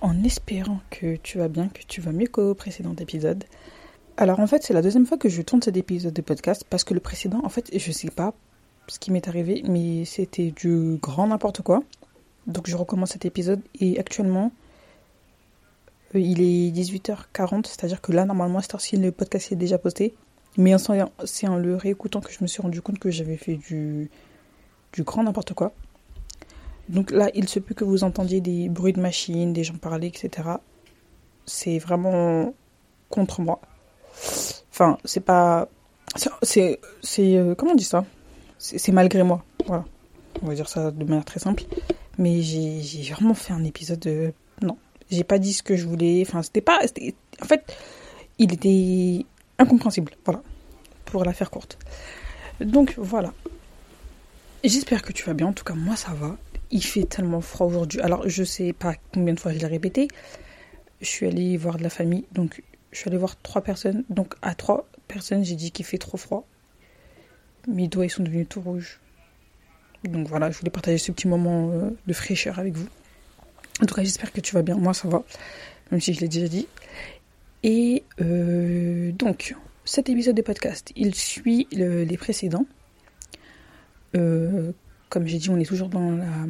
En espérant que tu vas bien, que tu vas mieux qu'au précédent épisode. Alors en fait c'est la deuxième fois que je tourne cet épisode de podcast parce que le précédent en fait je sais pas ce qui m'est arrivé mais c'était du grand n'importe quoi. Donc je recommence cet épisode et actuellement euh, il est 18h40 c'est-à-dire que là normalement à cette heure-ci le podcast est déjà posté. Mais c'est en le réécoutant que je me suis rendu compte que j'avais fait du, du grand n'importe quoi. Donc là, il se peut que vous entendiez des bruits de machines, des gens parler, etc. C'est vraiment contre moi. Enfin, c'est pas. C'est. c'est euh, comment on dit ça? C'est malgré moi. Voilà. On va dire ça de manière très simple. Mais j'ai vraiment fait un épisode de. Non. J'ai pas dit ce que je voulais. Enfin, c'était pas. En fait, il était incompréhensible. Voilà. Pour la faire courte. Donc voilà. J'espère que tu vas bien. En tout cas, moi, ça va il fait tellement froid aujourd'hui. Alors, je sais pas combien de fois je l'ai répété. Je suis allée voir de la famille, donc je suis allée voir trois personnes. Donc, à trois personnes, j'ai dit qu'il fait trop froid. Mes doigts, ils sont devenus tout rouges. Donc voilà, je voulais partager ce petit moment euh, de fraîcheur avec vous. En tout cas, j'espère que tu vas bien. Moi, ça va, même si je l'ai déjà dit. Et euh, donc, cet épisode de podcast, il suit les précédents. Euh, comme j'ai dit, on est toujours dans la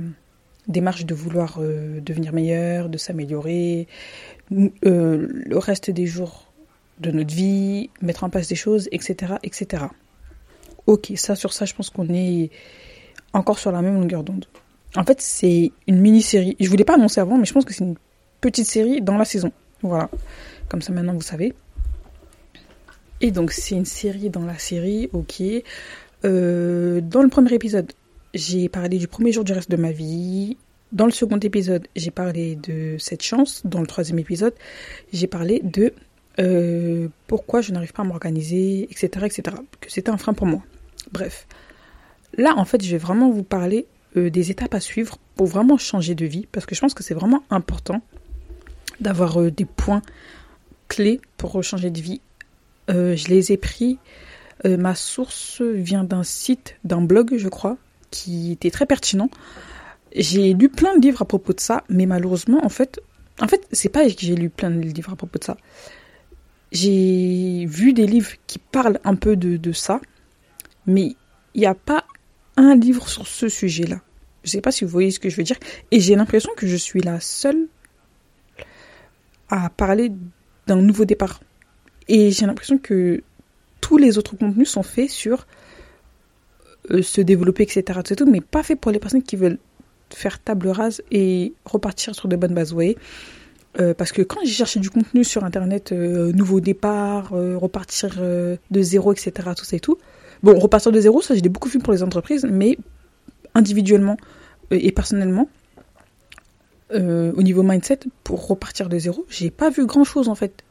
démarche de vouloir euh, devenir meilleur, de s'améliorer, euh, le reste des jours de notre vie, mettre en place des choses, etc., etc. Ok, ça sur ça, je pense qu'on est encore sur la même longueur d'onde. En fait, c'est une mini-série. Je voulais pas annoncer avant, mais je pense que c'est une petite série dans la saison. Voilà. Comme ça, maintenant, vous savez. Et donc, c'est une série dans la série, ok. Euh, dans le premier épisode, j'ai parlé du premier jour du reste de ma vie. Dans le second épisode, j'ai parlé de cette chance. Dans le troisième épisode, j'ai parlé de euh, pourquoi je n'arrive pas à m'organiser, etc., etc. Que c'était un frein pour moi. Bref. Là, en fait, je vais vraiment vous parler euh, des étapes à suivre pour vraiment changer de vie. Parce que je pense que c'est vraiment important d'avoir euh, des points clés pour changer de vie. je les ai pris. ma source vient d'un site, d'un blog, je crois, qui était très pertinent. J'ai lu plein de livres à propos de ça, mais malheureusement, en fait, en fait, c'est pas que j'ai lu plein de livres à propos de ça. J'ai vu des livres qui parlent un peu de, de ça, mais il n'y a pas un livre sur ce sujet-là. Je sais pas si vous voyez ce que je veux dire. Et j'ai l'impression que je suis la seule à parler d'un nouveau départ. Et j'ai l'impression que tous les autres contenus sont faits sur euh, se développer, etc., etc. Mais pas fait pour les personnes qui veulent faire table rase et repartir sur de bonnes bases. Euh, parce que quand j'ai cherché du contenu sur internet, euh, nouveau départ, repartir de zéro, etc., tout ça et tout. Bon, repartir de zéro, ça j'ai beaucoup vu pour les entreprises, mais individuellement et personnellement, au niveau mindset, pour repartir de zéro, j'ai pas vu grand chose en fait.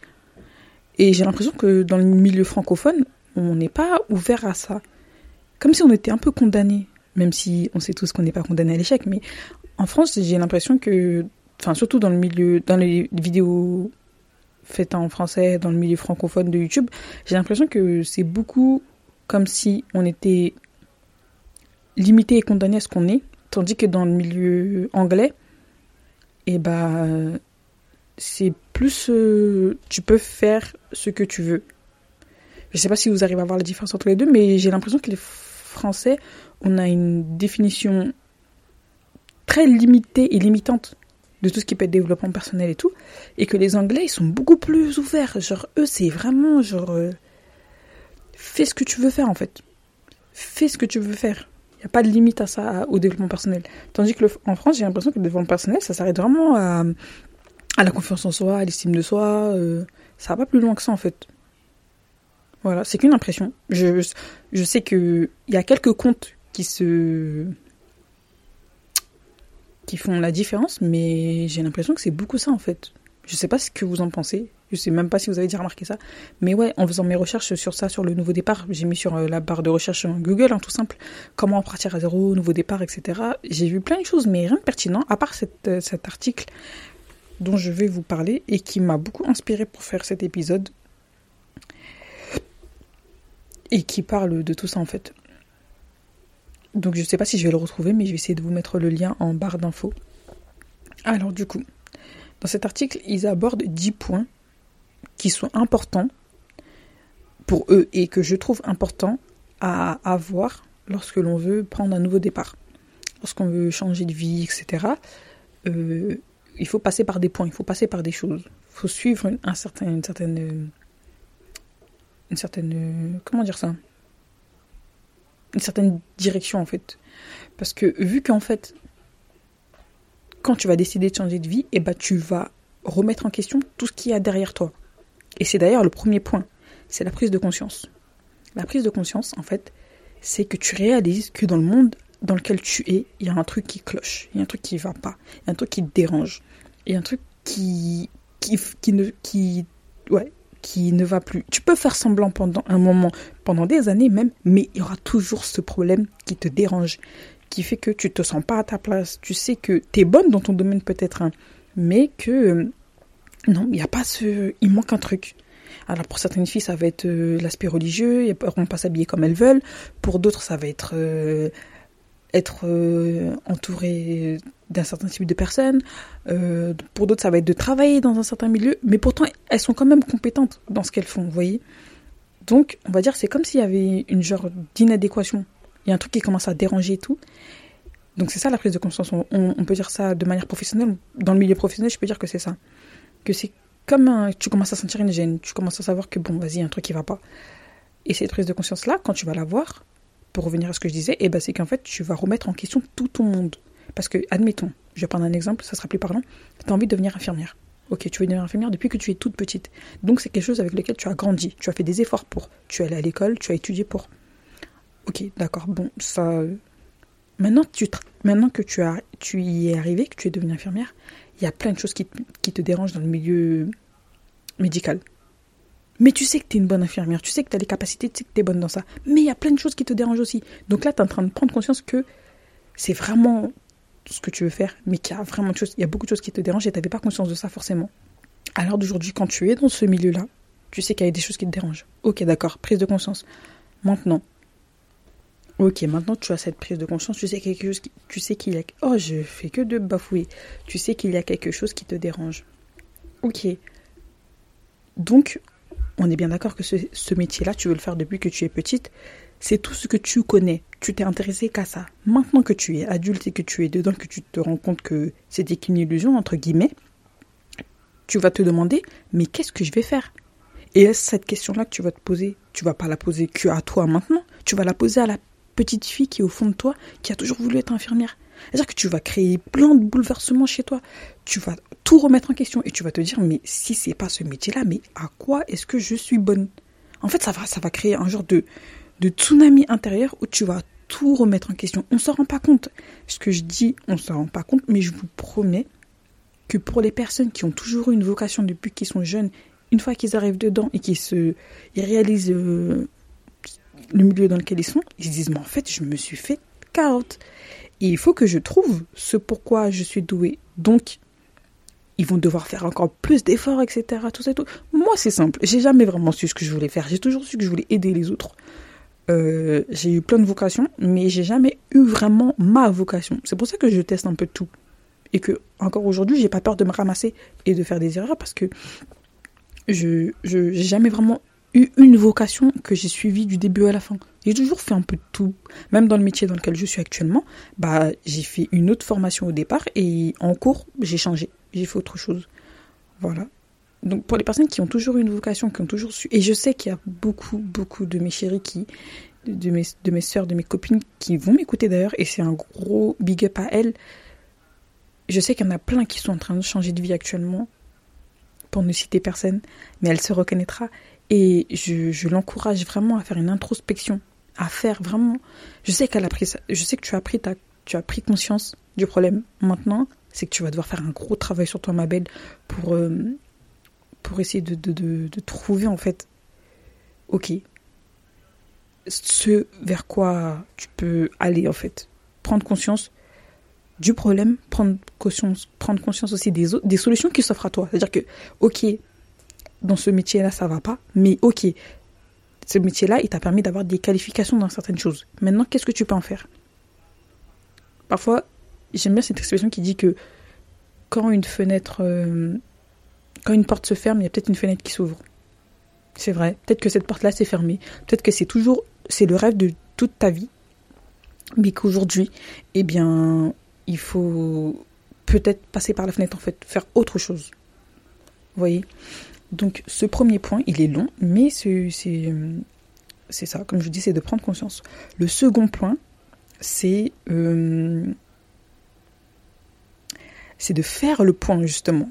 Et j'ai l'impression que dans le milieu francophone, on n'est pas ouvert à ça comme si on était un peu condamné, même si on sait tous qu'on n'est pas condamné à l'échec, mais en France, j'ai l'impression que, enfin surtout dans le milieu, dans les vidéos faites en français, dans le milieu francophone de YouTube, j'ai l'impression que c'est beaucoup comme si on était limité et condamné à ce qu'on est, tandis que dans le milieu anglais, et eh ben, c'est plus, euh, tu peux faire ce que tu veux. Je sais pas si vous arrivez à voir la différence entre les deux, mais j'ai l'impression que les français, on a une définition très limitée et limitante de tout ce qui peut être développement personnel et tout, et que les Anglais, ils sont beaucoup plus ouverts. Genre, eux, c'est vraiment genre, euh, fais ce que tu veux faire en fait. Fais ce que tu veux faire. Il n'y a pas de limite à ça, au développement personnel. Tandis que en France, j'ai l'impression que le développement personnel, ça s'arrête vraiment à, la confiance en soi, à l'estime de soi. Euh, ça va pas plus loin que ça en fait. Voilà, c'est qu'une impression. Je, je sais qu'il y a quelques comptes qui se. qui font la différence, mais j'ai l'impression que c'est beaucoup ça en fait. Je sais pas ce que vous en pensez. Je sais même pas si vous avez déjà remarqué ça. Mais ouais, en faisant mes recherches sur ça, sur le nouveau départ, j'ai mis sur euh, la barre de recherche Google, hein, tout simple, comment partir à zéro, nouveau départ, etc. J'ai vu plein de choses, mais rien de pertinent, à part euh, cet article dont je vais vous parler et qui m'a beaucoup inspiré pour faire cet épisode. Et qui parle de tout ça en fait. Donc je sais pas si je vais le retrouver, mais je vais essayer de vous mettre le lien en barre d'infos. Alors du coup, dans cet article, ils abordent 10 points qui sont importants pour eux et que je trouve importants à avoir lorsque l'on veut prendre un nouveau départ. Lorsqu'on veut changer de vie, etc. Euh, il faut passer par des points, il faut passer par des choses. Il faut suivre un certain, une certaine... Une certaine... Comment dire ça? Une certaine direction en fait. Parce que vu qu'en fait, quand tu vas décider de changer de vie, eh ben, tu vas remettre en question tout ce qu'il y a derrière toi. Et c'est d'ailleurs le premier point, c'est la prise de conscience. La prise de conscience, en fait, c'est que tu réalises que dans le monde dans lequel tu es, il y a un truc qui cloche, il y a un truc qui va pas, il y a un truc qui te dérange, il y a un truc qui, qui, qui ne, qui, ouais, qui ne va plus. Tu peux faire semblant pendant un moment, pendant des années même, mais il y aura toujours ce problème qui te dérange, qui fait que tu te sens pas à ta place. Tu sais que tu es bonne dans ton domaine peut-être, hein, mais que euh, non, il n'y a pas ce. Il manque un truc. Alors pour certaines filles, ça va être euh, l'aspect religieux, elles ne pas s'habiller comme elles veulent. Pour d'autres, ça va être euh, être euh, entouré d'un certain type de personnes. pour d'autres, ça va être de travailler dans un certain milieu. Mais pourtant, elles sont quand même compétentes dans ce qu'elles font, vous voyez. Donc, on va dire, c'est comme s'il y avait une genre d'inadéquation. Il y a un truc qui commence à déranger et tout. Donc c'est ça la prise de conscience. on, peut dire ça de manière professionnelle. Dans le milieu professionnel, je peux dire que c'est ça que c'est comme tu commences à sentir une gêne, tu commences à savoir que bon, vas-y, un truc qui va pas. Et cette prise de conscience-là, quand tu vas la voir, pour revenir à ce que je disais, eh ben, c'est qu'en fait, tu vas remettre en question tout ton monde. Parce que, admettons, je vais prendre un exemple, ça sera plus parlant, tu as envie de devenir infirmière. Ok, tu veux devenir infirmière depuis que tu es toute petite. Donc c'est quelque chose avec lequel tu as grandi, tu as fait des efforts pour. Tu es allé à l'école, tu as étudié pour. Ok, d'accord, bon, ça... Maintenant, que tu, as, tu y es arrivé, que tu es devenue infirmière, il y a plein de choses qui, te dérangent dans le milieu médical. Mais tu sais que tu es une bonne infirmière, tu sais que tu as des capacités, tu sais que tu es bonne dans ça. Mais il y a plein de choses qui te dérangent aussi. Donc là, tu es en train de prendre conscience que c'est vraiment ce que tu veux faire, mais qu'il y a vraiment de choses, il y a beaucoup de choses qui te dérangent et tu n'avais pas conscience de ça forcément. À l'heure d'aujourd'hui, quand tu es dans ce milieu-là, tu sais qu'il y a des choses qui te dérangent. Ok, d'accord, prise de conscience. Maintenant, Ok, maintenant tu as cette prise de conscience, tu sais quelque chose, tu sais qu'il y a, oh je fais que de bafouer, tu sais qu'il y a quelque chose qui te dérange. Ok. Donc, on est bien d'accord que ce, métier-là, tu veux le faire depuis que tu es petite, c'est tout ce que tu connais. Tu t'es intéressé qu'à ça. Maintenant que tu es adulte et que tu es dedans, que tu te rends compte que c'était qu'une illusion, entre guillemets, tu vas te demander, mais qu'est-ce que je vais faire? Et cette question-là que tu vas te poser, tu vas pas la poser que à toi maintenant, tu vas la poser à la petite fille qui est au fond de toi, qui a toujours voulu être infirmière. C'est-à-dire que tu vas créer plein de bouleversements chez toi. Tu vas tout remettre en question et tu vas te dire, mais si c'est pas ce métier-là, mais à quoi est-ce que je suis bonne? En fait, ça va, ça va créer un genre de, de tsunami intérieur où tu vas tout remettre en question. On s'en rend pas compte. Ce que je dis, on s'en rend pas compte, mais je vous promets que pour les personnes qui ont toujours eu une vocation depuis qu'ils sont jeunes, une fois qu'ils arrivent dedans et qu'ils se, réalisent euh, le milieu dans lequel ils sont, ils se disent, mais en fait, je me suis fait carotte. Et il faut que je trouve ce pourquoi je suis douée. Donc, ils vont devoir faire encore plus d'efforts, etc. Tout ça tout. Moi, c'est simple. J'ai jamais vraiment su ce que je voulais faire. J'ai toujours su que je voulais aider les autres. Euh, j'ai eu plein de vocations, mais j'ai jamais eu vraiment ma vocation. C'est pour ça que je teste un peu tout. Et que, encore aujourd'hui, j'ai pas peur de me ramasser et de faire des erreurs parce que je, j'ai jamais vraiment eu une vocation que j'ai suivie du début à la fin. J'ai toujours fait un peu de tout. Même dans le métier dans lequel je suis actuellement, bah, j'ai fait une autre formation au départ et en cours, j'ai changé. J'ai fait autre chose. Voilà. Donc pour les personnes qui ont toujours une vocation, qui ont toujours su, et je sais qu'il y a beaucoup, beaucoup de mes chéris qui, de mes, de mes soeurs, de mes copines qui vont m'écouter d'ailleurs, et c'est un gros big up à elles. Je sais qu'il y en a plein qui sont en train de changer de vie actuellement, pour ne citer personne, mais elle se reconnaîtra. Et je, l'encourage vraiment à faire une introspection, à faire vraiment. Je sais qu'elle a pris ça, je sais que tu as pris ta, tu as pris conscience du problème. Maintenant, c'est que tu vas devoir faire un gros travail sur toi, ma belle, pour, euh, pour essayer de, de, de, trouver, en fait, ok, ce vers quoi tu peux aller, en fait. Prendre conscience du problème, prendre conscience, prendre conscience aussi des, des solutions qui s'offrent à toi. C'est-à-dire que, ok, dans ce métier-là, ça va pas, mais ok, ce métier-là, il t'a permis d'avoir des qualifications dans certaines choses. Maintenant, qu'est-ce que tu peux en faire? Parfois, j'aime bien cette expression qui dit que quand une fenêtre, euh, quand une porte se ferme, il y a peut-être une fenêtre qui s'ouvre. C'est vrai. Peut-être que cette porte-là s'est fermée. Peut-être que c'est toujours, c'est le rêve de toute ta vie, mais qu'aujourd'hui, eh bien, il faut peut-être passer par la fenêtre en fait, faire autre chose. Voyez? Donc ce premier point, il est long, mais c'est ça, comme je dis, c'est de prendre conscience. Le second point, c'est euh, de faire le point justement.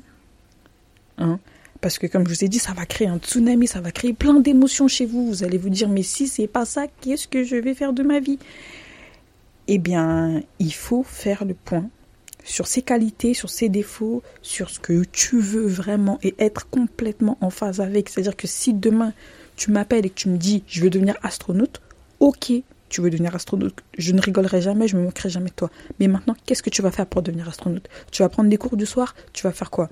Hein? Parce que comme je vous ai dit, ça va créer un tsunami, ça va créer plein d'émotions chez vous. Vous allez vous dire, mais si c'est pas ça, qu'est-ce que je vais faire de ma vie? Eh bien, il faut faire le point sur ses qualités, sur ses défauts, sur ce que tu veux vraiment et être complètement en phase avec. C'est-à-dire que si demain tu m'appelles et que tu me dis je veux devenir astronaute, ok, tu veux devenir astronaute, je ne rigolerai jamais, je me moquerai jamais de toi. Mais maintenant, qu'est-ce que tu vas faire pour devenir astronaute? Tu vas prendre des cours du soir, tu vas faire quoi?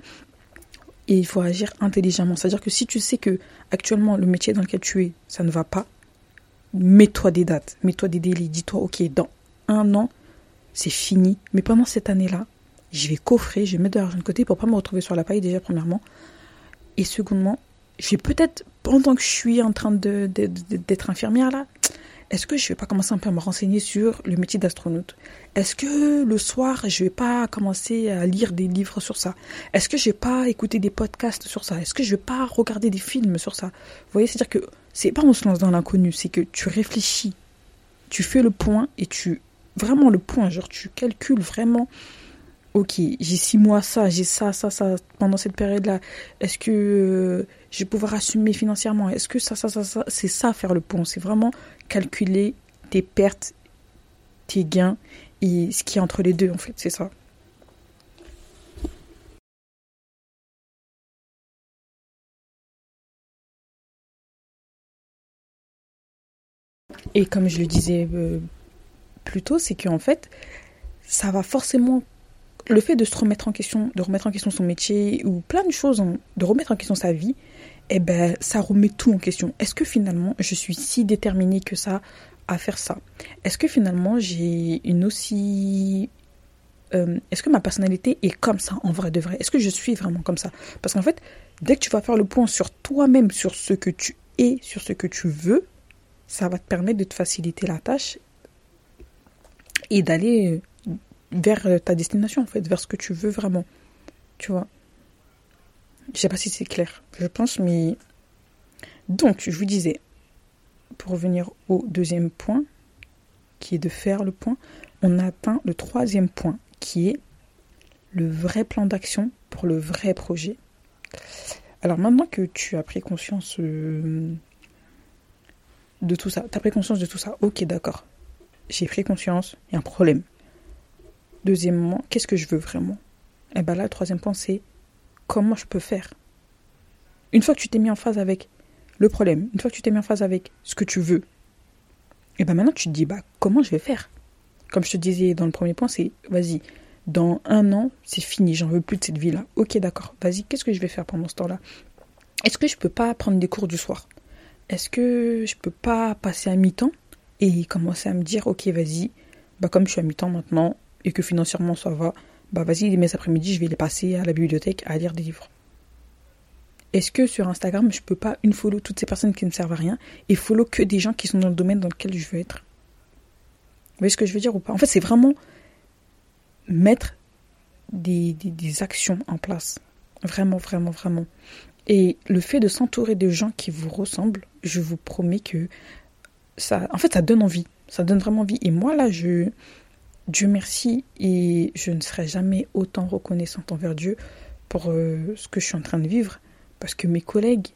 Et il faut agir intelligemment. C'est-à-dire que si tu sais que actuellement le métier dans lequel tu es, ça ne va pas, mets-toi des dates, mets-toi des délais, dis-toi ok, dans un an, c'est fini. Mais pendant cette année-là, je vais coffrer, je vais mettre de l'argent de côté pour pas me retrouver sur la paille déjà premièrement. Et secondement, je vais peut-être, pendant que je suis en train d'être de, infirmière là, est-ce que je vais pas commencer un peu à me renseigner sur le métier d'astronaute? Est-ce que le soir, je vais pas commencer à lire des livres sur ça? Est-ce que je vais pas écouter des podcasts sur ça? Est-ce que je vais pas regarder des films sur ça? Vous voyez, c'est-à-dire que c'est pas on se lance dans l'inconnu, c'est que tu réfléchis, tu fais le point et tu vraiment le point, genre tu calcules vraiment ok, j'ai six mois ça, j'ai ça, ça, ça pendant cette période-là. Est-ce que euh, je vais pouvoir assumer financièrement Est-ce que ça, ça, ça, ça, c'est ça faire le pont C'est vraiment calculer tes pertes, tes gains et ce qui est entre les deux en fait, c'est ça. Et comme je le disais euh, plus tôt, c'est qu'en fait, ça va forcément le fait de se remettre en question, de remettre en question son métier ou plein de choses, de remettre en question sa vie, eh ben, ça remet tout en question. Est-ce que finalement, je suis si déterminée que ça à faire ça? Est-ce que finalement, j'ai une aussi... Euh, est-ce que ma personnalité est comme ça en vrai de vrai? Est-ce que je suis vraiment comme ça? Parce qu'en fait, dès que tu vas faire le point sur toi-même, sur ce que tu es, sur ce que tu veux, ça va te permettre de te faciliter la tâche et d'aller vers ta destination en fait, vers ce que tu veux vraiment. Tu vois. Je sais pas si c'est clair, je pense, mais donc je vous disais, pour revenir au deuxième point, qui est de faire le point, on a atteint le troisième point, qui est le vrai plan d'action pour le vrai projet. Alors maintenant que tu as pris conscience euh, de tout ça, tu as pris conscience de tout ça, ok d'accord, j'ai pris conscience, il y a un problème. Deuxièmement, qu'est-ce que je veux vraiment? Et eh bien là, le troisième point, c'est comment je peux faire. Une fois que tu t'es mis en phase avec le problème, une fois que tu t'es mis en phase avec ce que tu veux, et eh bien maintenant tu te dis, bah comment je vais faire? Comme je te disais dans le premier point, c'est vas-y, dans un an, c'est fini, j'en veux plus de cette vie-là. Ok, d'accord, vas-y, qu'est-ce que je vais faire pendant ce temps-là? Est-ce que je peux pas prendre des cours du soir? Est-ce que je peux pas passer à mi-temps? Et commencer à me dire, ok, vas-y, bah comme je suis à mi-temps maintenant, et que financièrement ça va, bah vas-y, mes après-midi, je vais les passer à la bibliothèque à lire des livres. Est-ce que sur Instagram, je peux pas une follow toutes ces personnes qui ne servent à rien et follow que des gens qui sont dans le domaine dans lequel je veux être? Vous voyez ce que je veux dire ou pas? En fait, c'est vraiment mettre des, des, actions en place. Vraiment, vraiment, vraiment. Et le fait de s'entourer de gens qui vous ressemblent, je vous promets que ça, en fait, ça donne envie. Ça donne vraiment envie. Et moi, là, je, Dieu merci et je ne serai jamais autant reconnaissante envers Dieu pour euh, ce que je suis en train de vivre parce que mes collègues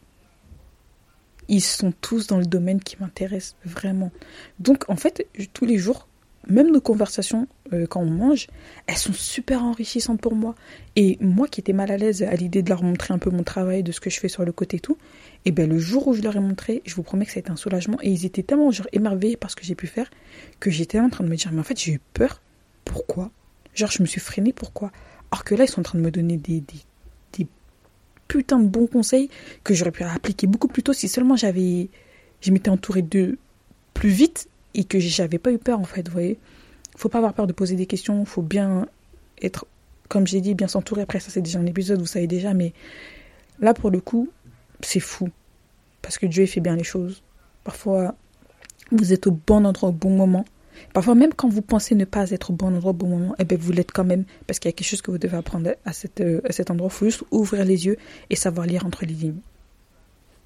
ils sont tous dans le domaine qui m'intéresse vraiment. Donc en fait, tous les jours, même nos conversations euh, quand on mange, elles sont super enrichissantes pour moi. Et moi qui étais mal à l'aise à l'idée de leur montrer un peu mon travail, de ce que je fais sur le côté et tout, et bien le jour où je leur ai montré, je vous promets que ça a été un soulagement. Et ils étaient tellement genre émerveillés par ce que j'ai pu faire que j'étais en train de me dire, mais en fait j'ai eu peur. Pourquoi? Genre je me suis freinée, pourquoi? Alors que là ils sont en train de me donner des, des, des putains de bons conseils que j'aurais pu appliquer beaucoup plus tôt si seulement j'avais... Je m'étais entourée de plus vite et que j'avais pas eu peur en fait, vous voyez? Faut pas avoir peur de poser des questions, faut bien être, comme j'ai dit, bien s'entourer. Après, ça c'est déjà un épisode, vous savez déjà, mais là pour le coup, c'est fou. Parce que Dieu fait bien les choses. Parfois, vous êtes au bon endroit au bon moment. Parfois, même quand vous pensez ne pas être au bon endroit au bon moment, eh bien, vous l'êtes quand même. Parce qu'il y a quelque chose que vous devez apprendre à, cette, euh, à cet endroit. Il faut juste ouvrir les yeux et savoir lire entre les lignes.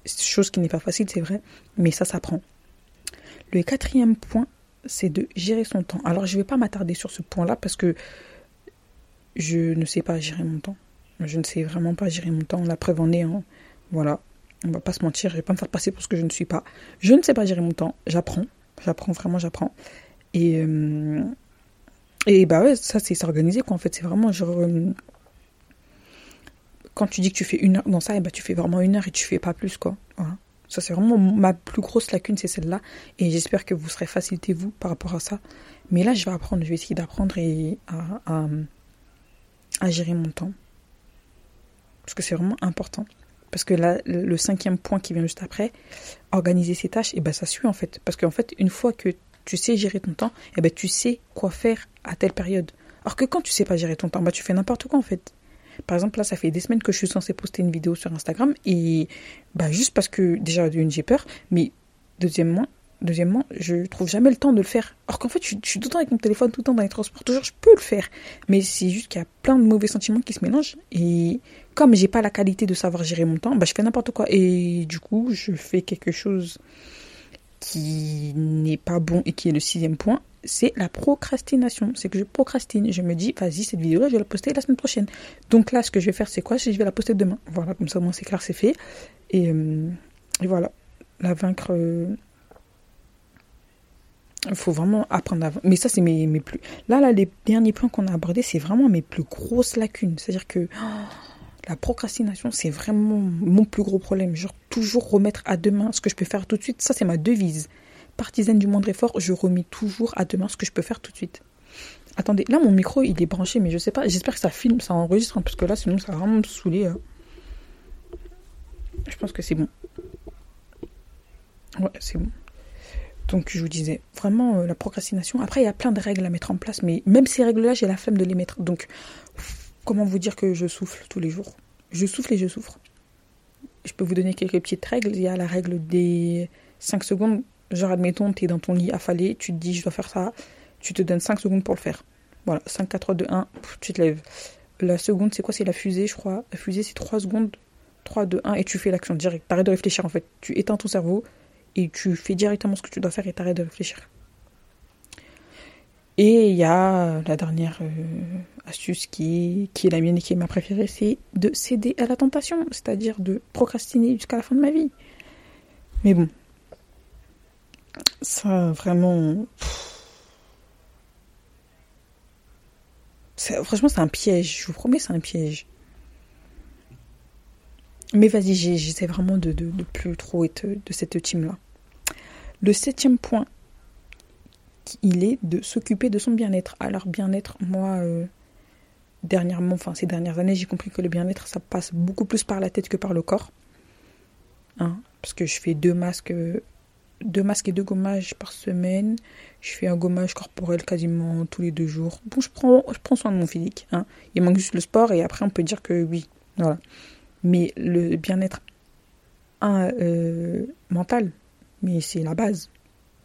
Chose qui n'est pas facile, c'est vrai, mais ça s'apprend. Le quatrième point, c'est de gérer son temps. Alors, je ne vais pas m'attarder sur ce point-là parce que je ne sais pas gérer mon temps. Je ne sais vraiment pas gérer mon temps. La preuve en est, hein. voilà. On va pas se mentir, je vais pas me faire passer pour ce que je ne suis pas. Je ne sais pas gérer mon temps. J'apprends. J'apprends vraiment, j'apprends. Et, euh, et bah ouais, ça, c'est s'organiser, quoi. En fait, c'est vraiment genre. Quand tu dis que tu fais une heure dans ça, et bah, tu fais vraiment une heure et tu fais pas plus, quoi. Voilà. Ça, c'est vraiment ma plus grosse lacune, c'est celle-là. Et j'espère que vous serez facilité, vous, par rapport à ça. Mais là, je vais apprendre, je vais essayer d'apprendre et à, à, gérer mon temps. Parce que c'est vraiment important. Parce que là, le cinquième point qui vient juste après, organiser ses tâches, et ben ça suit en fait. Parce qu'en fait, une fois que tu sais gérer ton temps, et ben tu sais quoi faire à telle période. Alors que quand tu sais pas gérer ton temps, bah tu fais n'importe quoi en fait. Par exemple, là, ça fait des semaines que je suis censée poster une vidéo sur Instagram et bah, juste parce que déjà, d'une, j'ai peur, mais deuxièmement, deuxièmement, je trouve jamais le temps de le faire. Alors qu'en fait, je, suis tout le temps avec mon téléphone, tout le temps dans les transports, toujours, je peux le faire. Mais c'est juste qu'il y a plein de mauvais sentiments qui se mélangent et comme j'ai pas la qualité de savoir gérer mon temps, bah, je fais n'importe quoi. Et du coup, je fais quelque chose qui n'est pas bon et qui est le sixième point, c'est la procrastination. C'est que je procrastine. Je me dis, vas-y, cette vidéo-là, je vais la poster la semaine prochaine. Donc là, ce que je vais faire, c'est quoi? Je vais la poster demain. Voilà, comme ça, moins, c'est clair, c'est fait. Et, euh, voilà, la vaincre. Il faut vraiment apprendre à. Mais ça, c'est mes, mes plus. Là, là, les derniers points qu'on a abordés, c'est vraiment mes plus grosses lacunes. C'est-à-dire que. la procrastination, c'est vraiment mon plus gros problème. Genre, toujours remettre à demain ce que je peux faire tout de suite. Ça, c'est ma devise partisane du moindre effort, je remets toujours à demain ce que je peux faire tout de suite. Attendez, là mon micro il est branché, mais je sais pas, j'espère que ça filme, ça enregistre, parce que là sinon ça va vraiment me saouler. Hein. Je pense que c'est bon. Ouais, c'est bon. Donc je vous disais, vraiment euh, la procrastination. Après, il y a plein de règles à mettre en place, mais même ces règles-là, j'ai la flemme de les mettre. Donc, comment vous dire que je souffle tous les jours? Je souffle et je souffre. Je peux vous donner quelques petites règles. Il y a la règle des 5 secondes Genre, admettons, tu es dans ton lit affalé, tu te dis, je dois faire ça, tu te donnes 5 secondes pour le faire. Voilà, 5, 4, 3, 2, 1, tu te lèves. La seconde, c'est quoi? C'est la fusée, je crois. La fusée, c'est 3 secondes, 3, 2, 1, et tu fais l'action direct. T'arrêtes de réfléchir, en fait. Tu éteins ton cerveau et tu fais directement ce que tu dois faire et t'arrêtes de réfléchir. Et il y a la dernière euh, astuce qui est, qui est la mienne et qui est ma préférée, c'est de céder à la tentation, c'est-à-dire de procrastiner jusqu'à la fin de ma vie. Mais bon, ça, vraiment. Franchement, c'est un piège. Je vous promets, c'est un piège. Mais vas-y, j'essaie vraiment de, de, plus trop être de cette team-là. Le septième point, il est de s'occuper de son bien-être. Alors, bien-être, moi, euh, dernièrement, enfin, ces dernières années, j'ai compris que le bien-être, ça passe beaucoup plus par la tête que par le corps. Hein, parce que je fais deux masques deux masques et deux gommages par semaine. Je fais un gommage corporel quasiment tous les deux jours. Bon, je prends, je prends soin de mon physique. Hein. Il manque juste le sport et après on peut dire que oui. Voilà. Mais le bien-être euh, mental, mais c'est la base.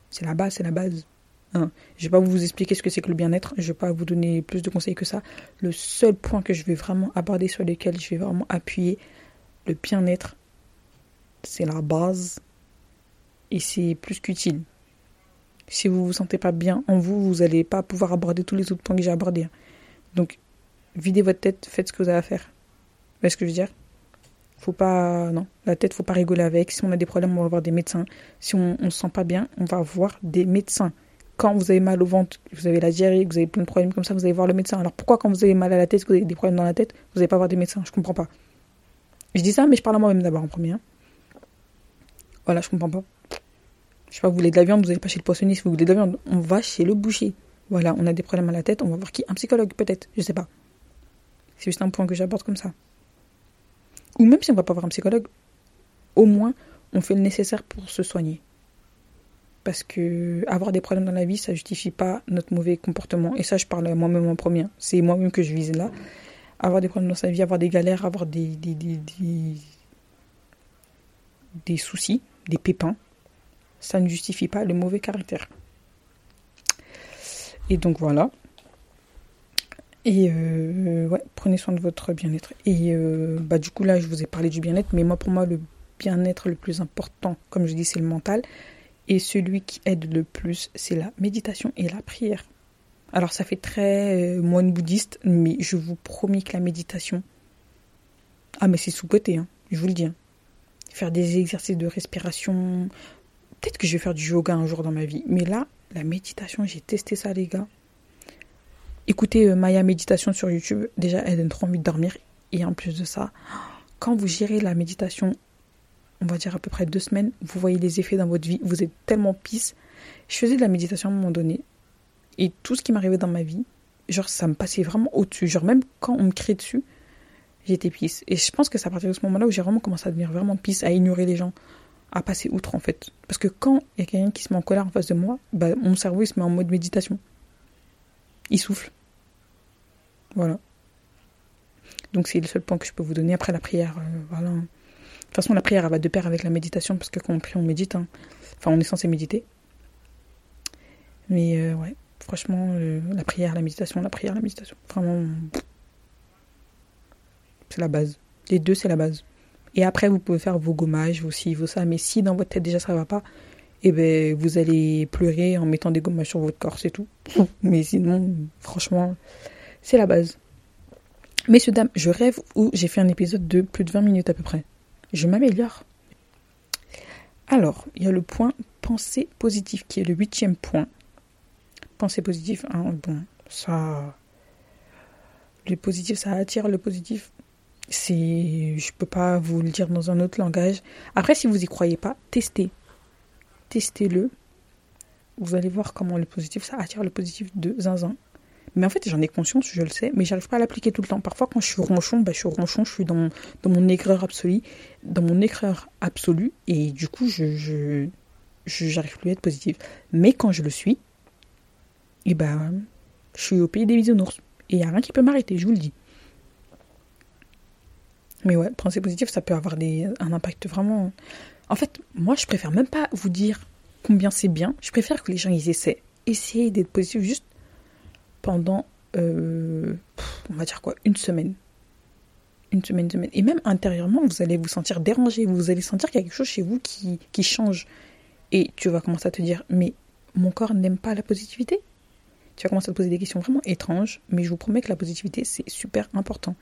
C'est la base, c'est la base. Hein. Je ne vais pas vous expliquer ce que c'est que le bien-être. Je ne vais pas vous donner plus de conseils que ça. Le seul point que je vais vraiment aborder sur lequel je vais vraiment appuyer le bien-être, c'est la base et c'est plus qu'utile. Si vous vous sentez pas bien en vous, vous n'allez pas pouvoir aborder tous les autres points que j'ai abordés. Donc, videz votre tête, faites ce que vous avez à faire. Vous voyez ce que je veux dire? Faut pas. Non, la tête, faut pas rigoler avec. Si on a des problèmes, on va voir des médecins. Si on se sent pas bien, on va voir des médecins. quand vous avez mal au ventre, vous avez la diarrhée, vous avez plein de problèmes comme ça, vous allez voir le médecin. Alors pourquoi quand vous avez mal à la tête, vous avez des problèmes dans la tête, vous n'allez pas voir des médecins? Je comprends pas. Je dis ça, mais je parle à moi-même d'abord en premier. Hein. Voilà, je comprends pas. Je sais pas, vous voulez de la viande, vous n'allez pas chez le poissonnier. Si vous voulez de la viande, on va chez le boucher. Voilà, on a des problèmes à la tête, on va voir qui? Un psychologue, peut-être, je sais pas. C'est juste un point que j'aborde comme ça. Ou même si on va pas voir un psychologue, au moins, on fait le nécessaire pour se soigner. Parce que avoir des problèmes dans la vie, ça justifie pas notre mauvais comportement. Et ça, je parle moi-même en premier. C'est moi-même que je vise là. Avoir des problèmes dans sa vie, avoir des galères, avoir des, des, des, des, des soucis, des pépins, ça ne justifie pas le mauvais caractère. Et donc voilà. Et euh, ouais, prenez soin de votre bien-être. Et euh, bah du coup là, je vous ai parlé du bien-être, mais moi pour moi le bien-être le plus important, comme je dis, c'est le mental. Et celui qui aide le plus, c'est la méditation et la prière. Alors ça fait très euh, moine bouddhiste, mais je vous promets que la méditation... Ah mais c'est sous-côté, hein, je vous le dis. Hein. Faire des exercices de respiration. Peut-être que je vais faire du yoga un jour dans ma vie. Mais là, la méditation, j'ai testé ça les gars. Écoutez euh, Maya Méditation sur YouTube. Déjà, elle donne trop envie de dormir. Et en plus de ça, quand vous gérez la méditation on va dire à peu près deux semaines, vous voyez les effets dans votre vie, vous êtes tellement pisse. Je faisais de la méditation à un moment donné, et tout ce qui m'arrivait dans ma vie, genre ça me passait vraiment au-dessus. Genre même quand on me criait dessus, j'étais pisse. Et je pense que c'est à partir de ce moment-là où j'ai vraiment commencé à devenir vraiment pisse, à ignorer les gens, à passer outre en fait. Parce que quand il y a quelqu'un qui se met en colère en face de moi, bah, mon cerveau il se met en mode méditation. Il souffle. Voilà. Donc c'est le seul point que je peux vous donner. Après la prière, euh, voilà. De toute façon, la prière, elle va de pair avec la méditation, parce que quand on prie, on médite. Hein. Enfin, on est censé méditer. Mais euh, ouais, franchement, la prière, la méditation, la prière, la méditation. Vraiment, c'est la base. Les deux, c'est la base. Et après, vous pouvez faire vos gommages, vos ci, vos ça. Mais si dans votre tête déjà ça va pas, eh ben, vous allez pleurer en mettant des gommages sur votre corps, c'est tout. Mais sinon, franchement, c'est la base. Messieurs, dames, je rêve où j'ai fait un épisode de plus de 20 minutes à peu près je m'améliore. Alors, il y a le point pensée positive qui est le huitième point. Pensée positive, hein, bon, ça. Le positif, ça attire le positif. C'est. Je peux pas vous le dire dans un autre langage. Après, si vous y croyez pas, testez. Testez-le. Vous allez voir comment le positif, ça attire le positif de zinzin. Mais en fait, j'en ai conscience, je le sais, mais j'arrive pas à l'appliquer tout le temps. Parfois, quand je suis ronchon, bah, je suis ronchon, je suis dans mon, aigreur absolue, dans mon aigreur absolue, et du coup, je, je, j'arrive plus à être positive. Mais quand je le suis, et eh ben, je suis au pays des bisounours. Et il n'y a rien qui peut m'arrêter, je vous le dis. Mais ouais, penser positif, ça peut avoir un impact vraiment. En fait, moi, je préfère même pas vous dire combien c'est bien. Je préfère que les gens ils essaient. Essayez d'être positif juste pendant, euh, on va dire quoi, une semaine. Une semaine, une semaine. Et même intérieurement, vous allez vous sentir dérangé. Vous allez sentir qu'il y a quelque chose chez vous qui, qui change. Et tu vas commencer à te dire, mais mon corps n'aime pas la positivité Tu vas commencer à te poser des questions vraiment étranges. Mais je vous promets que la positivité, c'est super important.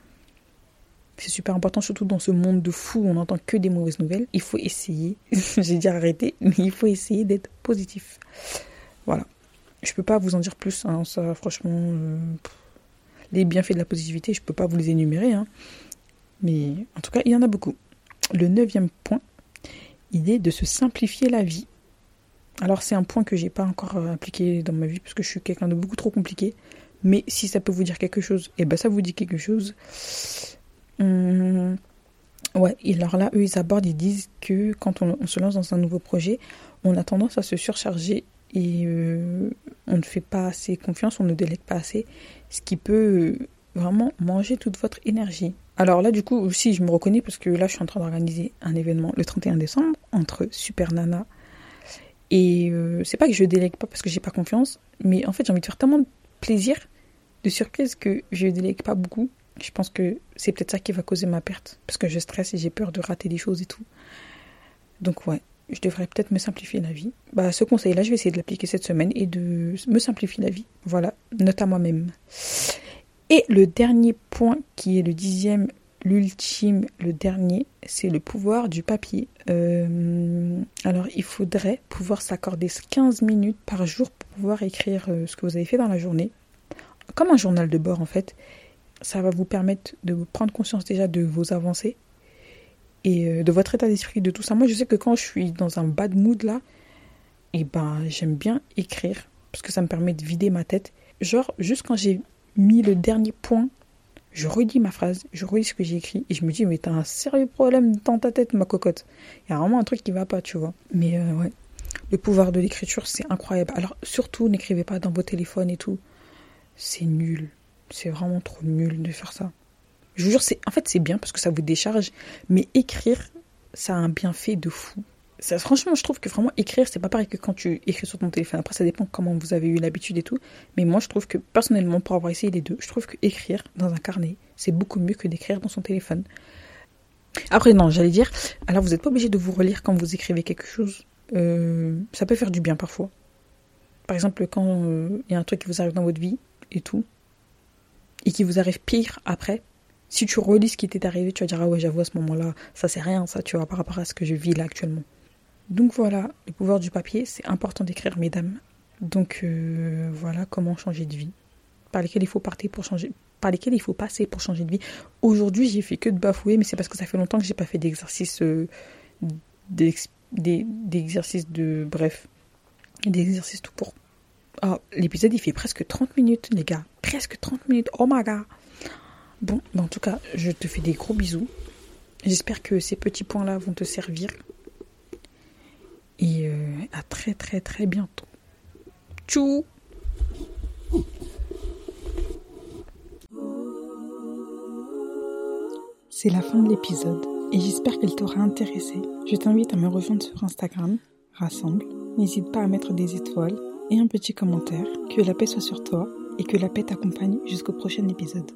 C'est super important, surtout dans ce monde de fou où on n'entend que des mauvaises nouvelles. Il faut essayer, j'ai dit arrêter, mais il faut essayer d'être positif. Voilà. Je peux pas vous en dire plus, hein, ça franchement. Euh, les bienfaits de la positivité, je peux pas vous les énumérer. Hein. Mais en tout cas, il y en a beaucoup. Le neuvième point, il est de se simplifier la vie. Alors c'est un point que j'ai pas encore euh, appliqué dans ma vie parce que je suis quelqu'un de beaucoup trop compliqué. Mais si ça peut vous dire quelque chose, et eh ben ça vous dit quelque chose. Hum, ouais, et alors là, eux, ils abordent, ils disent que quand on, se lance dans un nouveau projet, on a tendance à se surcharger et euh, on ne fait pas assez confiance, on ne délègue pas assez, ce qui peut euh, vraiment manger toute votre énergie. Alors là, du coup, aussi, je me reconnais parce que là, je suis en train d'organiser un événement le 31 décembre entre Super Nana. Et euh, c'est pas que je délègue pas parce que j'ai pas confiance, mais en fait, j'ai envie de faire tellement de plaisir, de surprise que je délègue pas beaucoup. Je pense que c'est peut-être ça qui va causer ma perte parce que je stresse et j'ai peur de rater des choses et tout. Donc, ouais, je devrais peut-être me simplifier la vie. Bah, ce conseil-là, je vais essayer de l'appliquer cette semaine et de me simplifier la vie. Voilà, note à moi-même. Et le dernier point, qui est le dixième, l'ultime, le dernier, c'est le pouvoir du papier. Euh, alors, il faudrait pouvoir s'accorder 15 minutes par jour pour pouvoir écrire euh, ce que vous avez fait dans la journée. Comme un journal de bord, en fait. Ça va vous permettre de prendre conscience déjà de vos avancées et euh, de votre état d'esprit, de tout ça. Moi, je sais que quand je suis dans un bad mood, là, et eh ben, j'aime bien écrire parce que ça me permet de vider ma tête. Genre, juste quand j'ai mis le dernier point je redis ma phrase, je redis ce que j'ai écrit et je me dis, mais t'as un sérieux problème dans ta tête, ma cocotte. Il y a vraiment un truc qui va pas, tu vois. Mais euh, ouais, le pouvoir de l'écriture, c'est incroyable. Alors surtout, n'écrivez pas dans vos téléphones et tout. C'est nul. C'est vraiment trop nul de faire ça. Je vous jure, c'est en fait c'est bien parce que ça vous décharge, mais écrire, ça a un bienfait de fou franchement, je trouve que vraiment écrire, c'est pas pareil que quand tu écris sur ton téléphone. Après, ça dépend comment vous avez eu l'habitude et tout. Mais moi, je trouve que personnellement, pour avoir essayé les deux, je trouve que écrire dans un carnet, c'est beaucoup mieux que d'écrire dans son téléphone. Après, non, j'allais dire, alors vous n'êtes pas obligé de vous relire quand vous écrivez quelque chose. Euh, ça peut faire du bien parfois. Par exemple, quand euh, il y a un truc qui vous arrive dans votre vie et tout, et qui vous arrive pire après, si tu relis ce qui t'est arrivé, tu vas dire, ah ouais, j'avoue, à ce moment-là, ça c'est rien, ça, tu vois, par rapport à ce que je vis là actuellement. Donc voilà, le pouvoir du papier, c'est important d'écrire, mesdames. Donc euh, voilà comment changer de vie, par lesquels il faut partir pour changer, par lesquels il faut passer pour changer de vie. Aujourd'hui, j'ai fait que de bafouer, mais c'est parce que ça fait longtemps que j'ai pas fait d'exercice, euh, d'exercice de, bref, d'exercice tout court. Oh, l'épisode il fait presque 30 minutes, les gars, presque 30 minutes. Oh my god. Bon, en tout cas, je te fais des gros bisous. J'espère que ces petits points-là vont te servir et euh, à très très très bientôt. Tchou C'est la fin de l'épisode et j'espère qu'elle t'aura intéressé. Je t'invite à me rejoindre sur Instagram, rassemble. N'hésite pas à mettre des étoiles et un petit commentaire. Que la paix soit sur toi et que la paix t'accompagne jusqu'au prochain épisode.